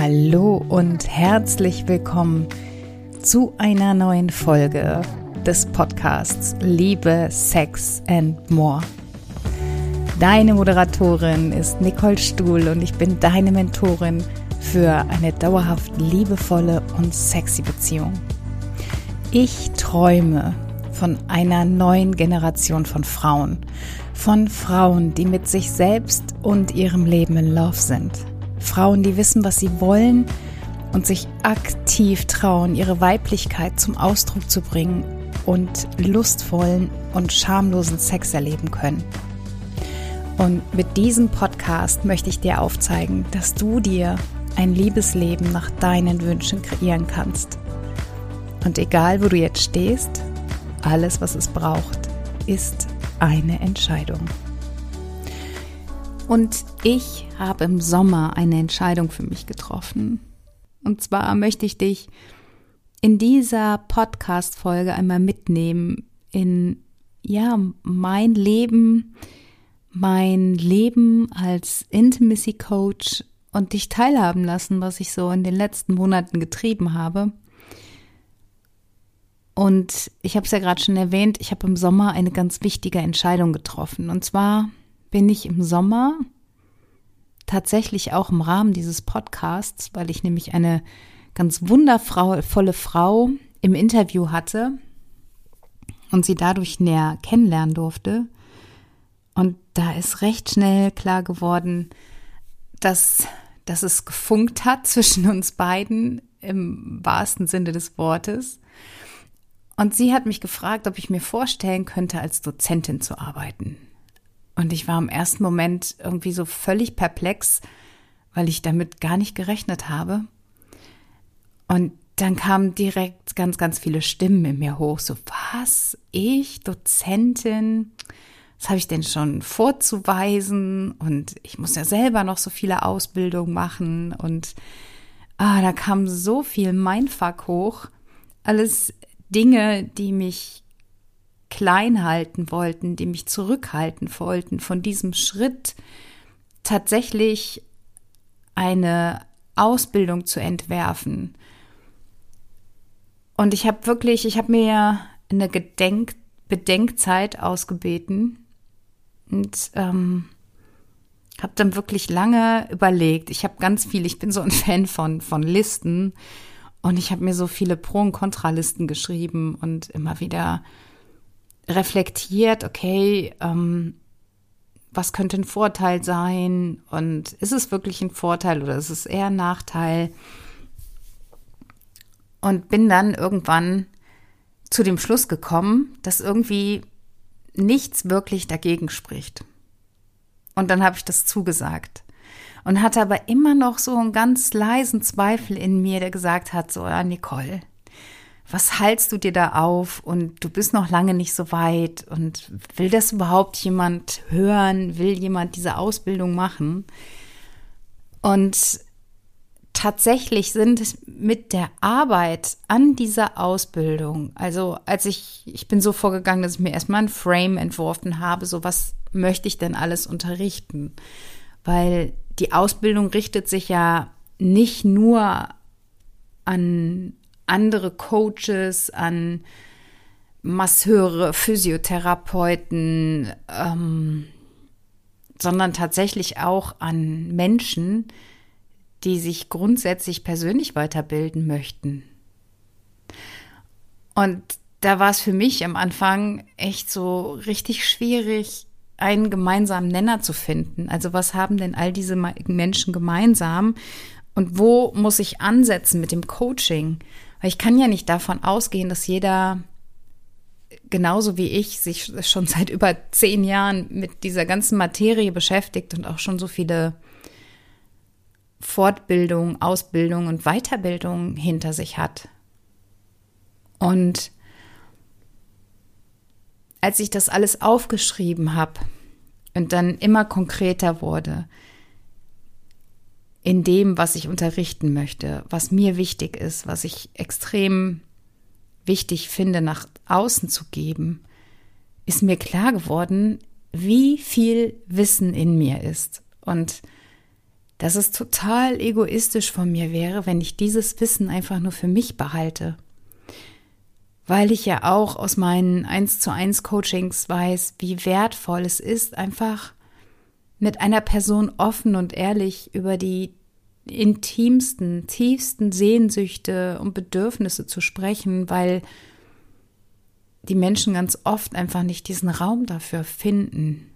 Hallo und herzlich willkommen zu einer neuen Folge des Podcasts Liebe, Sex and More. Deine Moderatorin ist Nicole Stuhl und ich bin deine Mentorin für eine dauerhaft liebevolle und sexy Beziehung. Ich träume von einer neuen Generation von Frauen, von Frauen, die mit sich selbst und ihrem Leben in Love sind Frauen, die wissen, was sie wollen und sich aktiv trauen, ihre Weiblichkeit zum Ausdruck zu bringen und lustvollen und schamlosen Sex erleben können. Und mit diesem Podcast möchte ich dir aufzeigen, dass du dir ein Liebesleben nach deinen Wünschen kreieren kannst. Und egal, wo du jetzt stehst, alles, was es braucht, ist eine Entscheidung. Und ich habe im Sommer eine Entscheidung für mich getroffen. Und zwar möchte ich dich in dieser Podcast-Folge einmal mitnehmen in, ja, mein Leben, mein Leben als Intimacy Coach und dich teilhaben lassen, was ich so in den letzten Monaten getrieben habe. Und ich habe es ja gerade schon erwähnt, ich habe im Sommer eine ganz wichtige Entscheidung getroffen. Und zwar bin ich im Sommer tatsächlich auch im Rahmen dieses Podcasts, weil ich nämlich eine ganz wundervolle Frau im Interview hatte und sie dadurch näher kennenlernen durfte. Und da ist recht schnell klar geworden, dass, dass es gefunkt hat zwischen uns beiden im wahrsten Sinne des Wortes. Und sie hat mich gefragt, ob ich mir vorstellen könnte, als Dozentin zu arbeiten. Und ich war im ersten Moment irgendwie so völlig perplex, weil ich damit gar nicht gerechnet habe. Und dann kamen direkt ganz, ganz viele Stimmen in mir hoch. So, was? Ich, Dozentin? Was habe ich denn schon vorzuweisen? Und ich muss ja selber noch so viele Ausbildungen machen. Und ah, da kam so viel Mindfuck hoch. Alles Dinge, die mich klein halten wollten, die mich zurückhalten wollten, von diesem Schritt tatsächlich eine Ausbildung zu entwerfen. Und ich habe wirklich, ich habe mir eine Gedenk Bedenkzeit ausgebeten und ähm, habe dann wirklich lange überlegt. Ich habe ganz viel, ich bin so ein Fan von, von Listen und ich habe mir so viele Pro- und Kontralisten geschrieben und immer wieder reflektiert, okay, ähm, was könnte ein Vorteil sein und ist es wirklich ein Vorteil oder ist es eher ein Nachteil? Und bin dann irgendwann zu dem Schluss gekommen, dass irgendwie nichts wirklich dagegen spricht. Und dann habe ich das zugesagt und hatte aber immer noch so einen ganz leisen Zweifel in mir, der gesagt hat, so, ja, Nicole, was haltst du dir da auf und du bist noch lange nicht so weit und will das überhaupt jemand hören, will jemand diese Ausbildung machen? Und tatsächlich sind es mit der Arbeit an dieser Ausbildung, also als ich, ich bin so vorgegangen, dass ich mir erstmal ein Frame entworfen habe, so was möchte ich denn alles unterrichten? Weil die Ausbildung richtet sich ja nicht nur an andere Coaches, an Masseure, Physiotherapeuten, ähm, sondern tatsächlich auch an Menschen, die sich grundsätzlich persönlich weiterbilden möchten. Und da war es für mich am Anfang echt so richtig schwierig, einen gemeinsamen Nenner zu finden. Also was haben denn all diese Menschen gemeinsam und wo muss ich ansetzen mit dem Coaching? Weil ich kann ja nicht davon ausgehen, dass jeder genauso wie ich sich schon seit über zehn Jahren mit dieser ganzen Materie beschäftigt und auch schon so viele Fortbildung, Ausbildung und Weiterbildung hinter sich hat. Und als ich das alles aufgeschrieben habe und dann immer konkreter wurde, in dem, was ich unterrichten möchte, was mir wichtig ist, was ich extrem wichtig finde, nach außen zu geben, ist mir klar geworden, wie viel Wissen in mir ist. Und dass es total egoistisch von mir wäre, wenn ich dieses Wissen einfach nur für mich behalte. Weil ich ja auch aus meinen 1 zu 1 Coachings weiß, wie wertvoll es ist, einfach mit einer Person offen und ehrlich über die intimsten, tiefsten Sehnsüchte und Bedürfnisse zu sprechen, weil die Menschen ganz oft einfach nicht diesen Raum dafür finden.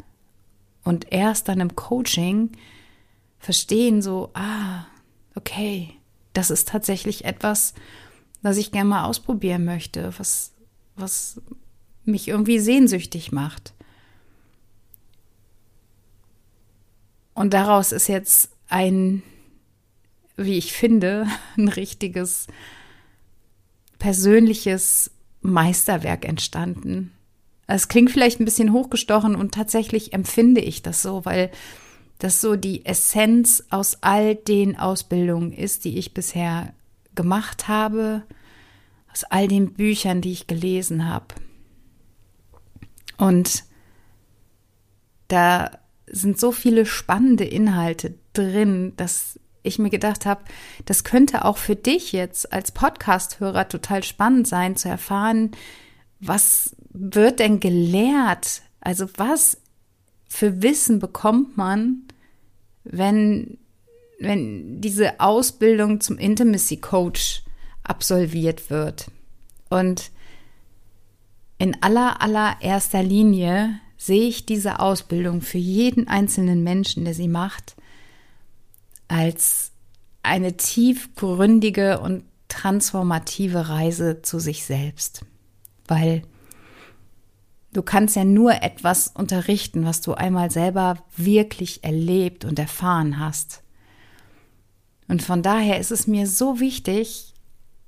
Und erst dann im Coaching verstehen so, ah, okay, das ist tatsächlich etwas, was ich gerne mal ausprobieren möchte, was, was mich irgendwie sehnsüchtig macht. Und daraus ist jetzt ein, wie ich finde, ein richtiges persönliches Meisterwerk entstanden. Es klingt vielleicht ein bisschen hochgestochen und tatsächlich empfinde ich das so, weil das so die Essenz aus all den Ausbildungen ist, die ich bisher gemacht habe, aus all den Büchern, die ich gelesen habe. Und da sind so viele spannende Inhalte drin, dass ich mir gedacht habe, das könnte auch für dich jetzt als Podcast-Hörer total spannend sein, zu erfahren, was wird denn gelehrt? Also was für Wissen bekommt man, wenn, wenn diese Ausbildung zum Intimacy Coach absolviert wird? Und in aller, allererster Linie sehe ich diese Ausbildung für jeden einzelnen Menschen, der sie macht, als eine tiefgründige und transformative Reise zu sich selbst. Weil du kannst ja nur etwas unterrichten, was du einmal selber wirklich erlebt und erfahren hast. Und von daher ist es mir so wichtig,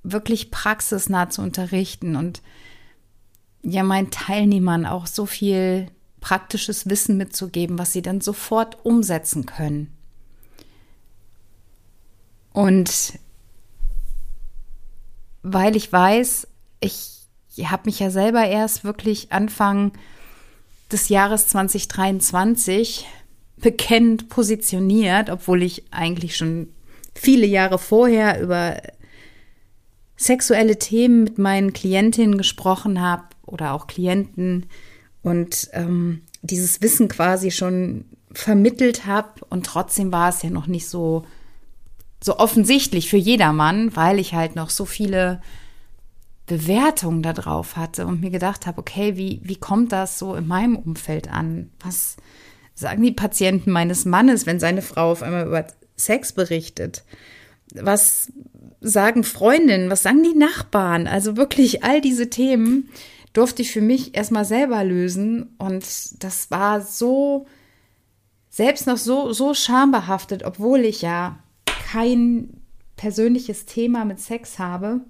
wirklich praxisnah zu unterrichten und ja meinen Teilnehmern auch so viel praktisches Wissen mitzugeben, was sie dann sofort umsetzen können. Und weil ich weiß, ich habe mich ja selber erst wirklich Anfang des Jahres 2023 bekennend positioniert, obwohl ich eigentlich schon viele Jahre vorher über sexuelle Themen mit meinen Klientinnen gesprochen habe oder auch Klienten und ähm, dieses Wissen quasi schon vermittelt habe und trotzdem war es ja noch nicht so so offensichtlich für jedermann, weil ich halt noch so viele Bewertungen da drauf hatte und mir gedacht habe, okay, wie, wie kommt das so in meinem Umfeld an? Was sagen die Patienten meines Mannes, wenn seine Frau auf einmal über Sex berichtet? Was sagen Freundinnen? Was sagen die Nachbarn? Also wirklich all diese Themen durfte ich für mich erstmal selber lösen. Und das war so, selbst noch so, so schambehaftet, obwohl ich ja kein persönliches Thema mit Sex habe.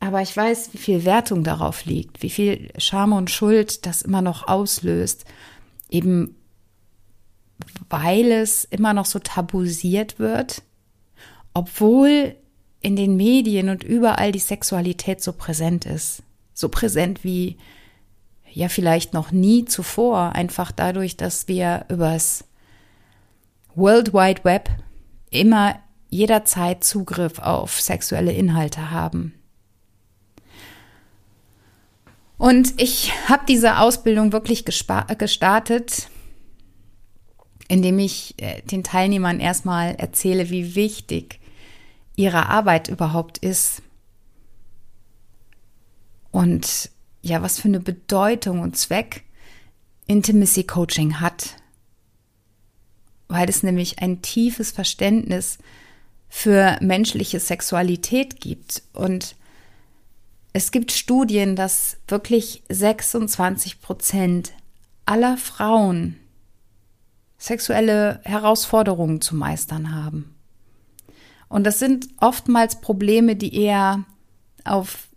Aber ich weiß, wie viel Wertung darauf liegt, wie viel Scham und Schuld das immer noch auslöst. Eben weil es immer noch so tabuisiert wird, obwohl in den Medien und überall die Sexualität so präsent ist so präsent wie ja vielleicht noch nie zuvor, einfach dadurch, dass wir übers World Wide Web immer jederzeit Zugriff auf sexuelle Inhalte haben. Und ich habe diese Ausbildung wirklich gestartet, indem ich äh, den Teilnehmern erstmal erzähle, wie wichtig ihre Arbeit überhaupt ist und ja, was für eine Bedeutung und Zweck Intimacy Coaching hat. Weil es nämlich ein tiefes Verständnis für menschliche Sexualität gibt. Und es gibt Studien, dass wirklich 26 Prozent aller Frauen sexuelle Herausforderungen zu meistern haben. Und das sind oftmals Probleme, die eher auf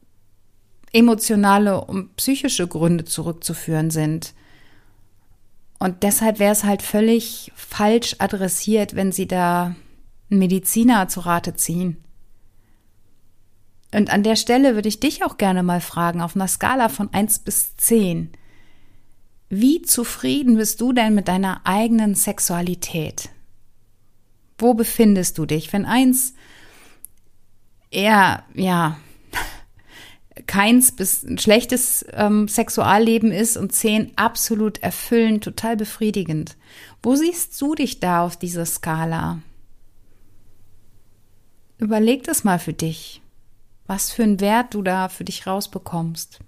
emotionale und psychische Gründe zurückzuführen sind. Und deshalb wäre es halt völlig falsch adressiert, wenn sie da einen Mediziner zu Rate ziehen. Und an der Stelle würde ich dich auch gerne mal fragen, auf einer Skala von 1 bis 10. Wie zufrieden bist du denn mit deiner eigenen Sexualität? Wo befindest du dich? Wenn eins eher, ja, keins bis ein schlechtes ähm, Sexualleben ist und zehn absolut erfüllend, total befriedigend. Wo siehst du dich da auf dieser Skala? Überleg das mal für dich, was für einen Wert du da für dich rausbekommst.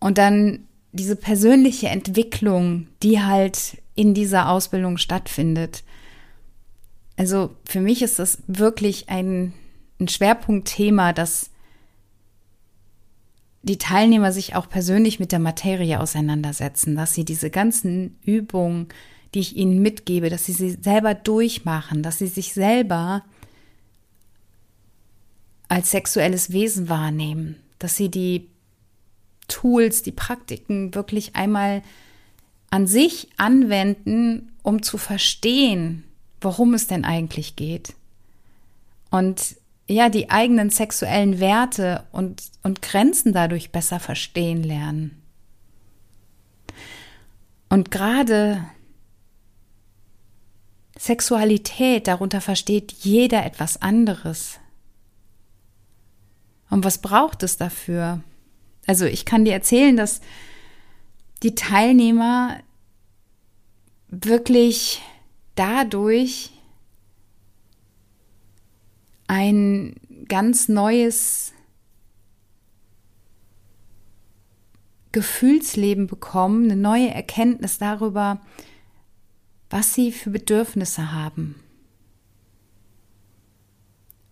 Und dann diese persönliche Entwicklung, die halt in dieser Ausbildung stattfindet. Also für mich ist das wirklich ein, ein Schwerpunktthema, dass die Teilnehmer sich auch persönlich mit der Materie auseinandersetzen, dass sie diese ganzen Übungen, die ich ihnen mitgebe, dass sie sie selber durchmachen, dass sie sich selber als sexuelles Wesen wahrnehmen, dass sie die Tools, die Praktiken wirklich einmal an sich anwenden, um zu verstehen, worum es denn eigentlich geht. Und ja, die eigenen sexuellen Werte und, und Grenzen dadurch besser verstehen lernen. Und gerade Sexualität, darunter versteht jeder etwas anderes. Und was braucht es dafür? Also ich kann dir erzählen, dass die Teilnehmer wirklich dadurch ein ganz neues Gefühlsleben bekommen, eine neue Erkenntnis darüber, was sie für Bedürfnisse haben.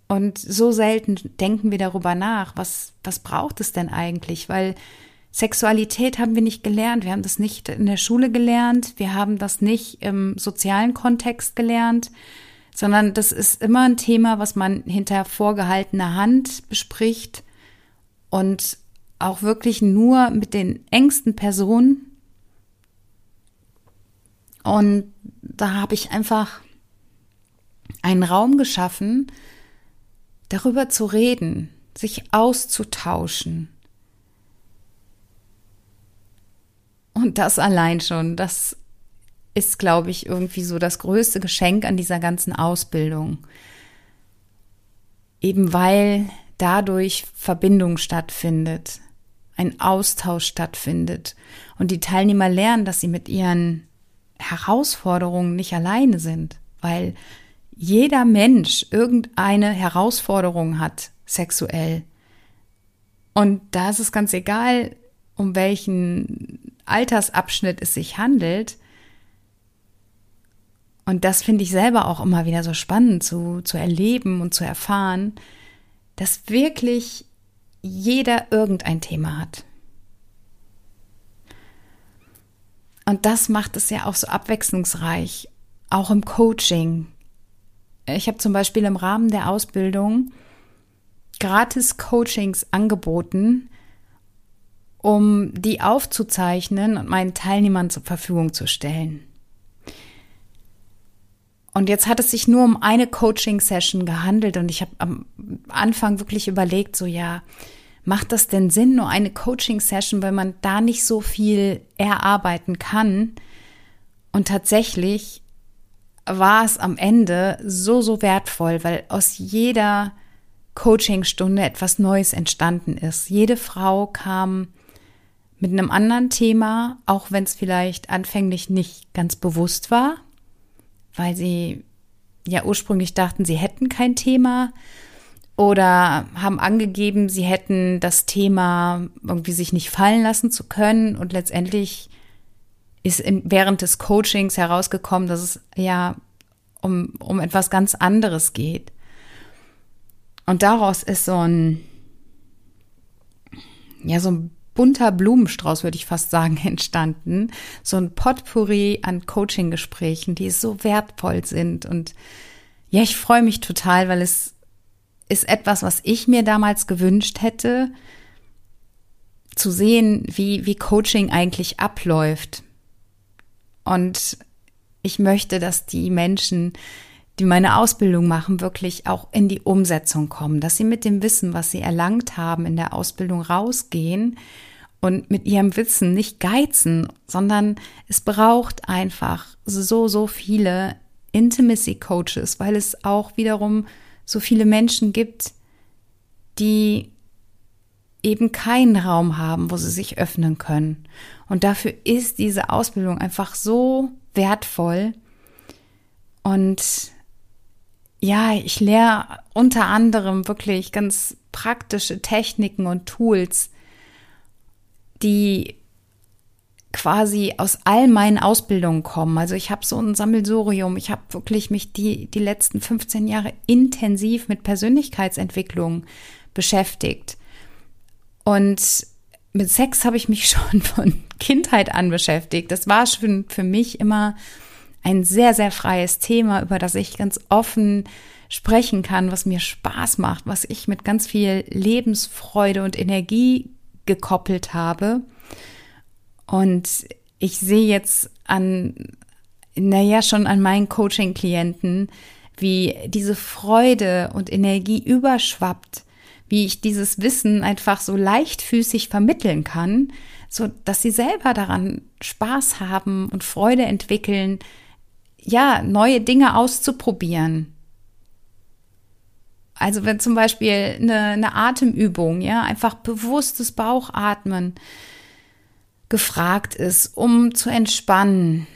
Und so selten denken wir darüber nach, was, was braucht es denn eigentlich? Weil Sexualität haben wir nicht gelernt. Wir haben das nicht in der Schule gelernt. Wir haben das nicht im sozialen Kontext gelernt, sondern das ist immer ein Thema, was man hinter vorgehaltener Hand bespricht und auch wirklich nur mit den engsten Personen. Und da habe ich einfach einen Raum geschaffen, darüber zu reden, sich auszutauschen. Und das allein schon, das ist, glaube ich, irgendwie so das größte Geschenk an dieser ganzen Ausbildung. Eben weil dadurch Verbindung stattfindet, ein Austausch stattfindet und die Teilnehmer lernen, dass sie mit ihren Herausforderungen nicht alleine sind, weil jeder Mensch irgendeine Herausforderung hat, sexuell. Und da ist es ganz egal, um welchen Altersabschnitt es sich handelt. Und das finde ich selber auch immer wieder so spannend zu, zu erleben und zu erfahren, dass wirklich jeder irgendein Thema hat. Und das macht es ja auch so abwechslungsreich, auch im Coaching, ich habe zum Beispiel im Rahmen der Ausbildung gratis Coachings angeboten, um die aufzuzeichnen und meinen Teilnehmern zur Verfügung zu stellen. Und jetzt hat es sich nur um eine Coaching-Session gehandelt und ich habe am Anfang wirklich überlegt, so ja, macht das denn Sinn, nur eine Coaching-Session, weil man da nicht so viel erarbeiten kann? Und tatsächlich war es am Ende so, so wertvoll, weil aus jeder Coachingstunde etwas Neues entstanden ist. Jede Frau kam mit einem anderen Thema, auch wenn es vielleicht anfänglich nicht ganz bewusst war, weil sie ja ursprünglich dachten, sie hätten kein Thema oder haben angegeben, sie hätten das Thema irgendwie sich nicht fallen lassen zu können und letztendlich ist in, während des Coachings herausgekommen, dass es ja um, um etwas ganz anderes geht. Und daraus ist so ein, ja, so ein bunter Blumenstrauß, würde ich fast sagen, entstanden. So ein Potpourri an Coaching-Gesprächen, die so wertvoll sind. Und ja, ich freue mich total, weil es ist etwas, was ich mir damals gewünscht hätte, zu sehen, wie, wie Coaching eigentlich abläuft. Und ich möchte, dass die Menschen, die meine Ausbildung machen, wirklich auch in die Umsetzung kommen, dass sie mit dem Wissen, was sie erlangt haben, in der Ausbildung rausgehen und mit ihrem Wissen nicht geizen, sondern es braucht einfach so, so viele Intimacy Coaches, weil es auch wiederum so viele Menschen gibt, die eben keinen Raum haben, wo sie sich öffnen können. Und dafür ist diese Ausbildung einfach so wertvoll. Und ja, ich lehre unter anderem wirklich ganz praktische Techniken und Tools, die quasi aus all meinen Ausbildungen kommen. Also ich habe so ein Sammelsurium. Ich habe wirklich mich die, die letzten 15 Jahre intensiv mit Persönlichkeitsentwicklung beschäftigt. Und mit Sex habe ich mich schon von Kindheit an beschäftigt. Das war schon für mich immer ein sehr, sehr freies Thema, über das ich ganz offen sprechen kann, was mir Spaß macht, was ich mit ganz viel Lebensfreude und Energie gekoppelt habe. Und ich sehe jetzt an, naja, schon an meinen Coaching-Klienten, wie diese Freude und Energie überschwappt, wie ich dieses Wissen einfach so leichtfüßig vermitteln kann, so dass sie selber daran Spaß haben und Freude entwickeln, ja, neue Dinge auszuprobieren. Also wenn zum Beispiel eine, eine Atemübung, ja, einfach bewusstes Bauchatmen gefragt ist, um zu entspannen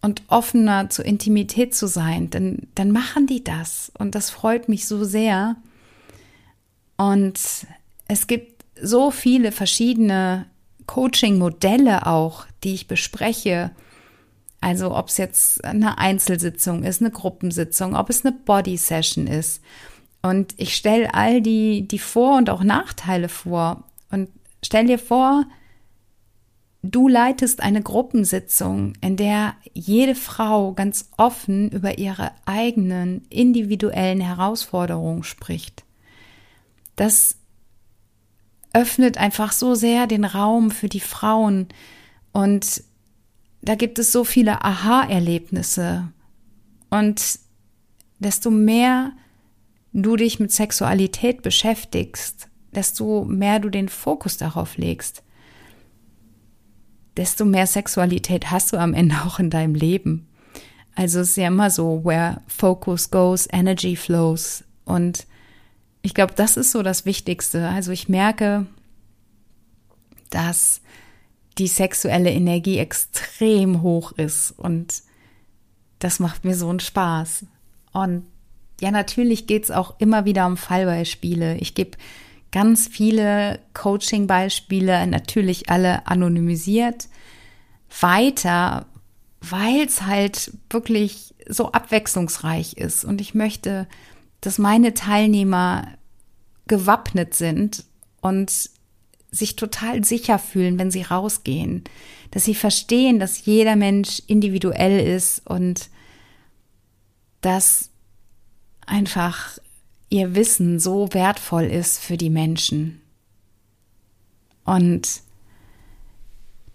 und offener zur Intimität zu sein, dann, dann machen die das. Und das freut mich so sehr. Und es gibt so viele verschiedene Coaching-Modelle auch, die ich bespreche. Also ob es jetzt eine Einzelsitzung ist, eine Gruppensitzung, ob es eine Body-Session ist. Und ich stelle all die, die Vor- und auch Nachteile vor. Und stell dir vor, du leitest eine Gruppensitzung, in der jede Frau ganz offen über ihre eigenen individuellen Herausforderungen spricht. Das öffnet einfach so sehr den Raum für die Frauen und da gibt es so viele Aha-Erlebnisse und desto mehr du dich mit Sexualität beschäftigst, desto mehr du den Fokus darauf legst, desto mehr Sexualität hast du am Ende auch in deinem Leben. Also es ist ja immer so, where focus goes, energy flows. Und ich glaube, das ist so das Wichtigste. Also ich merke, dass die sexuelle Energie extrem hoch ist und das macht mir so einen Spaß. Und ja, natürlich geht es auch immer wieder um Fallbeispiele. Ich gebe ganz viele Coaching-Beispiele, natürlich alle anonymisiert, weiter, weil es halt wirklich so abwechslungsreich ist. Und ich möchte, dass meine Teilnehmer gewappnet sind und sich total sicher fühlen, wenn sie rausgehen, dass sie verstehen, dass jeder Mensch individuell ist und dass einfach ihr Wissen so wertvoll ist für die Menschen. Und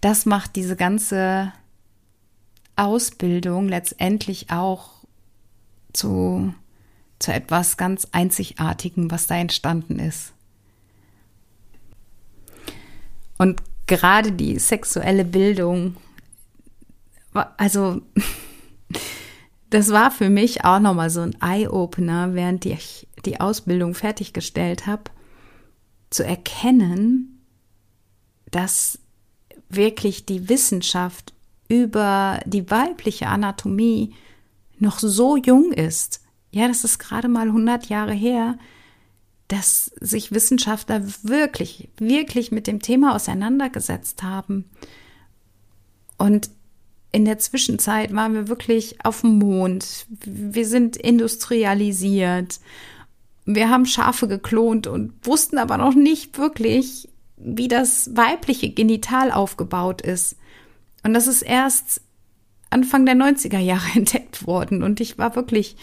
das macht diese ganze Ausbildung letztendlich auch zu, zu etwas ganz Einzigartigem, was da entstanden ist. Und gerade die sexuelle Bildung, also das war für mich auch nochmal so ein Eye-Opener, während ich die Ausbildung fertiggestellt habe, zu erkennen, dass wirklich die Wissenschaft über die weibliche Anatomie noch so jung ist. Ja, das ist gerade mal 100 Jahre her, dass sich Wissenschaftler wirklich, wirklich mit dem Thema auseinandergesetzt haben. Und in der Zwischenzeit waren wir wirklich auf dem Mond. Wir sind industrialisiert. Wir haben Schafe geklont und wussten aber noch nicht wirklich, wie das weibliche Genital aufgebaut ist. Und das ist erst Anfang der 90er Jahre entdeckt worden. Und ich war wirklich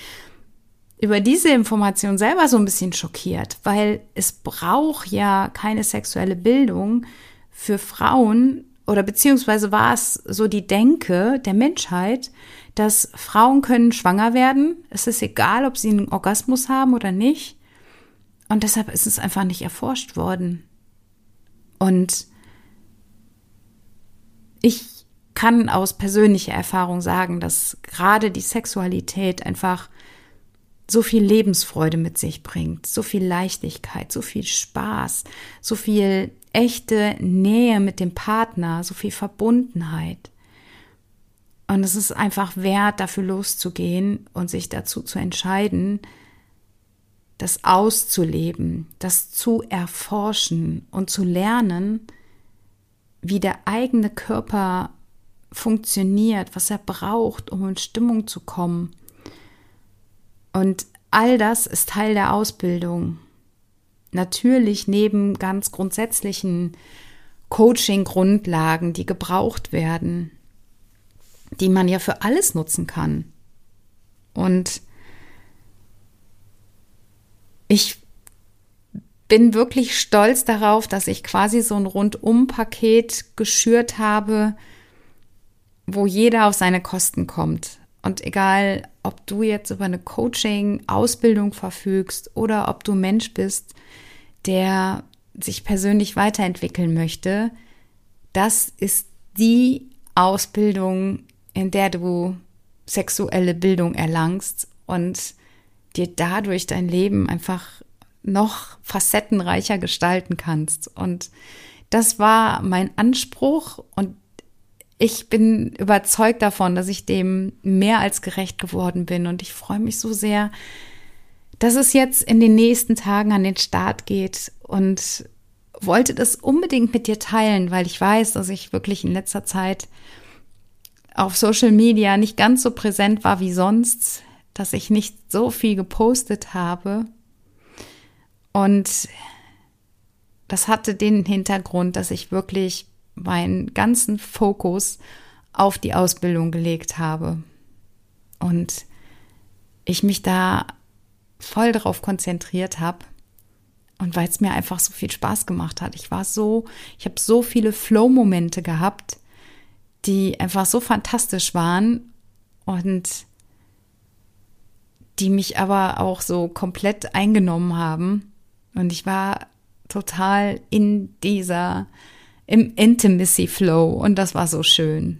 über diese Information selber so ein bisschen schockiert, weil es braucht ja keine sexuelle Bildung für Frauen, oder beziehungsweise war es so die Denke der Menschheit, dass Frauen können schwanger werden. Es ist egal, ob sie einen Orgasmus haben oder nicht. Und deshalb ist es einfach nicht erforscht worden. Und ich kann aus persönlicher Erfahrung sagen, dass gerade die Sexualität einfach so viel Lebensfreude mit sich bringt, so viel Leichtigkeit, so viel Spaß, so viel echte Nähe mit dem Partner, so viel Verbundenheit. Und es ist einfach wert, dafür loszugehen und sich dazu zu entscheiden, das auszuleben, das zu erforschen und zu lernen, wie der eigene Körper funktioniert, was er braucht, um in Stimmung zu kommen. Und all das ist Teil der Ausbildung. Natürlich neben ganz grundsätzlichen Coaching-Grundlagen, die gebraucht werden, die man ja für alles nutzen kann. Und ich bin wirklich stolz darauf, dass ich quasi so ein Rundum-Paket geschürt habe, wo jeder auf seine Kosten kommt. Und egal, ob du jetzt über eine Coaching-Ausbildung verfügst oder ob du Mensch bist, der sich persönlich weiterentwickeln möchte, das ist die Ausbildung, in der du sexuelle Bildung erlangst und dir dadurch dein Leben einfach noch facettenreicher gestalten kannst. Und das war mein Anspruch und ich bin überzeugt davon, dass ich dem mehr als gerecht geworden bin. Und ich freue mich so sehr, dass es jetzt in den nächsten Tagen an den Start geht. Und wollte das unbedingt mit dir teilen, weil ich weiß, dass ich wirklich in letzter Zeit auf Social Media nicht ganz so präsent war wie sonst, dass ich nicht so viel gepostet habe. Und das hatte den Hintergrund, dass ich wirklich meinen ganzen Fokus auf die Ausbildung gelegt habe. Und ich mich da voll darauf konzentriert habe. Und weil es mir einfach so viel Spaß gemacht hat. Ich war so, ich habe so viele Flow-Momente gehabt, die einfach so fantastisch waren und die mich aber auch so komplett eingenommen haben. Und ich war total in dieser, im Intimacy Flow und das war so schön.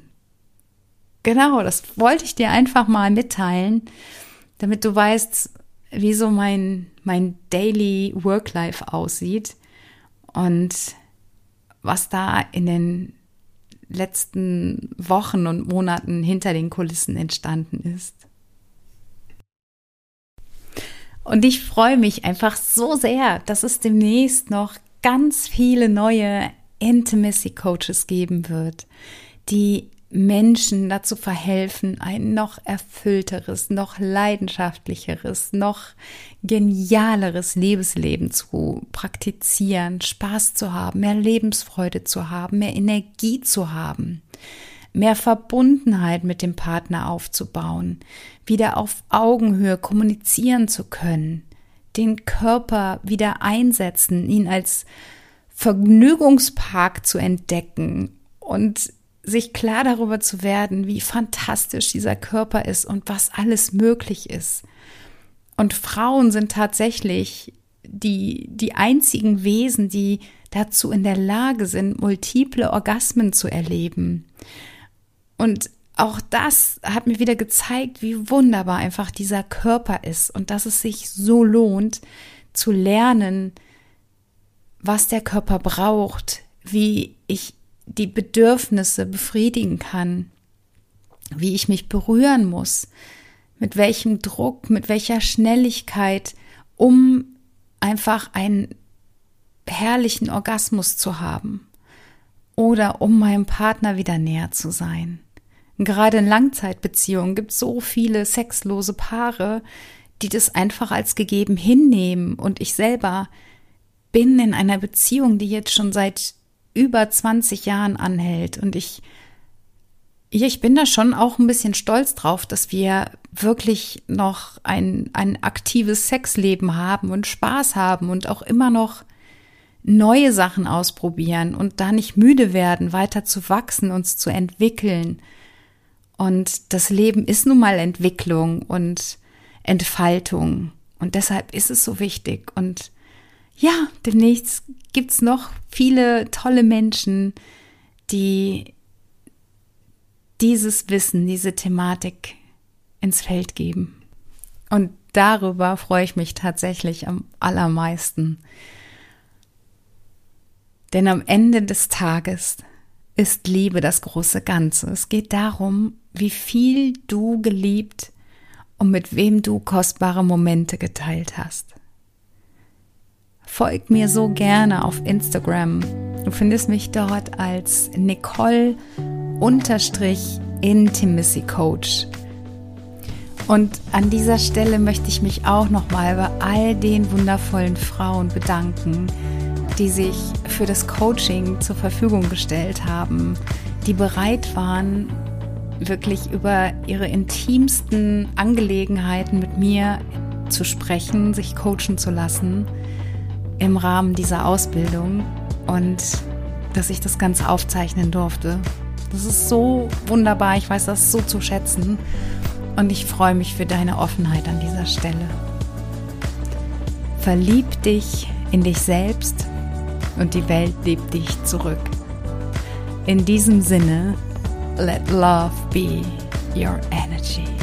Genau, das wollte ich dir einfach mal mitteilen, damit du weißt, wie so mein, mein Daily Work-Life aussieht und was da in den letzten Wochen und Monaten hinter den Kulissen entstanden ist. Und ich freue mich einfach so sehr, dass es demnächst noch ganz viele neue Intimacy Coaches geben wird, die Menschen dazu verhelfen, ein noch erfüllteres, noch leidenschaftlicheres, noch genialeres Lebensleben zu praktizieren, Spaß zu haben, mehr Lebensfreude zu haben, mehr Energie zu haben mehr Verbundenheit mit dem Partner aufzubauen, wieder auf Augenhöhe kommunizieren zu können, den Körper wieder einsetzen, ihn als Vergnügungspark zu entdecken und sich klar darüber zu werden, wie fantastisch dieser Körper ist und was alles möglich ist. Und Frauen sind tatsächlich die, die einzigen Wesen, die dazu in der Lage sind, multiple Orgasmen zu erleben. Und auch das hat mir wieder gezeigt, wie wunderbar einfach dieser Körper ist und dass es sich so lohnt zu lernen, was der Körper braucht, wie ich die Bedürfnisse befriedigen kann, wie ich mich berühren muss, mit welchem Druck, mit welcher Schnelligkeit, um einfach einen herrlichen Orgasmus zu haben oder um meinem Partner wieder näher zu sein. Gerade in Langzeitbeziehungen gibt es so viele sexlose Paare, die das einfach als gegeben hinnehmen. Und ich selber bin in einer Beziehung, die jetzt schon seit über 20 Jahren anhält. Und ich, ich bin da schon auch ein bisschen stolz drauf, dass wir wirklich noch ein, ein aktives Sexleben haben und Spaß haben und auch immer noch neue Sachen ausprobieren und da nicht müde werden, weiter zu wachsen, uns zu entwickeln. Und das Leben ist nun mal Entwicklung und Entfaltung. Und deshalb ist es so wichtig. Und ja, demnächst gibt's noch viele tolle Menschen, die dieses Wissen, diese Thematik ins Feld geben. Und darüber freue ich mich tatsächlich am allermeisten. Denn am Ende des Tages ist Liebe das große Ganze. Es geht darum, wie viel du geliebt und mit wem du kostbare Momente geteilt hast. Folg mir so gerne auf Instagram. Du findest mich dort als Nicole Intimacy Coach. Und an dieser Stelle möchte ich mich auch nochmal bei all den wundervollen Frauen bedanken, die sich für das Coaching zur Verfügung gestellt haben, die bereit waren, wirklich über ihre intimsten Angelegenheiten mit mir zu sprechen, sich coachen zu lassen im Rahmen dieser Ausbildung und dass ich das Ganze aufzeichnen durfte. Das ist so wunderbar, ich weiß das so zu schätzen und ich freue mich für deine Offenheit an dieser Stelle. Verlieb dich in dich selbst und die Welt liebt dich zurück. In diesem Sinne, let love be your energy.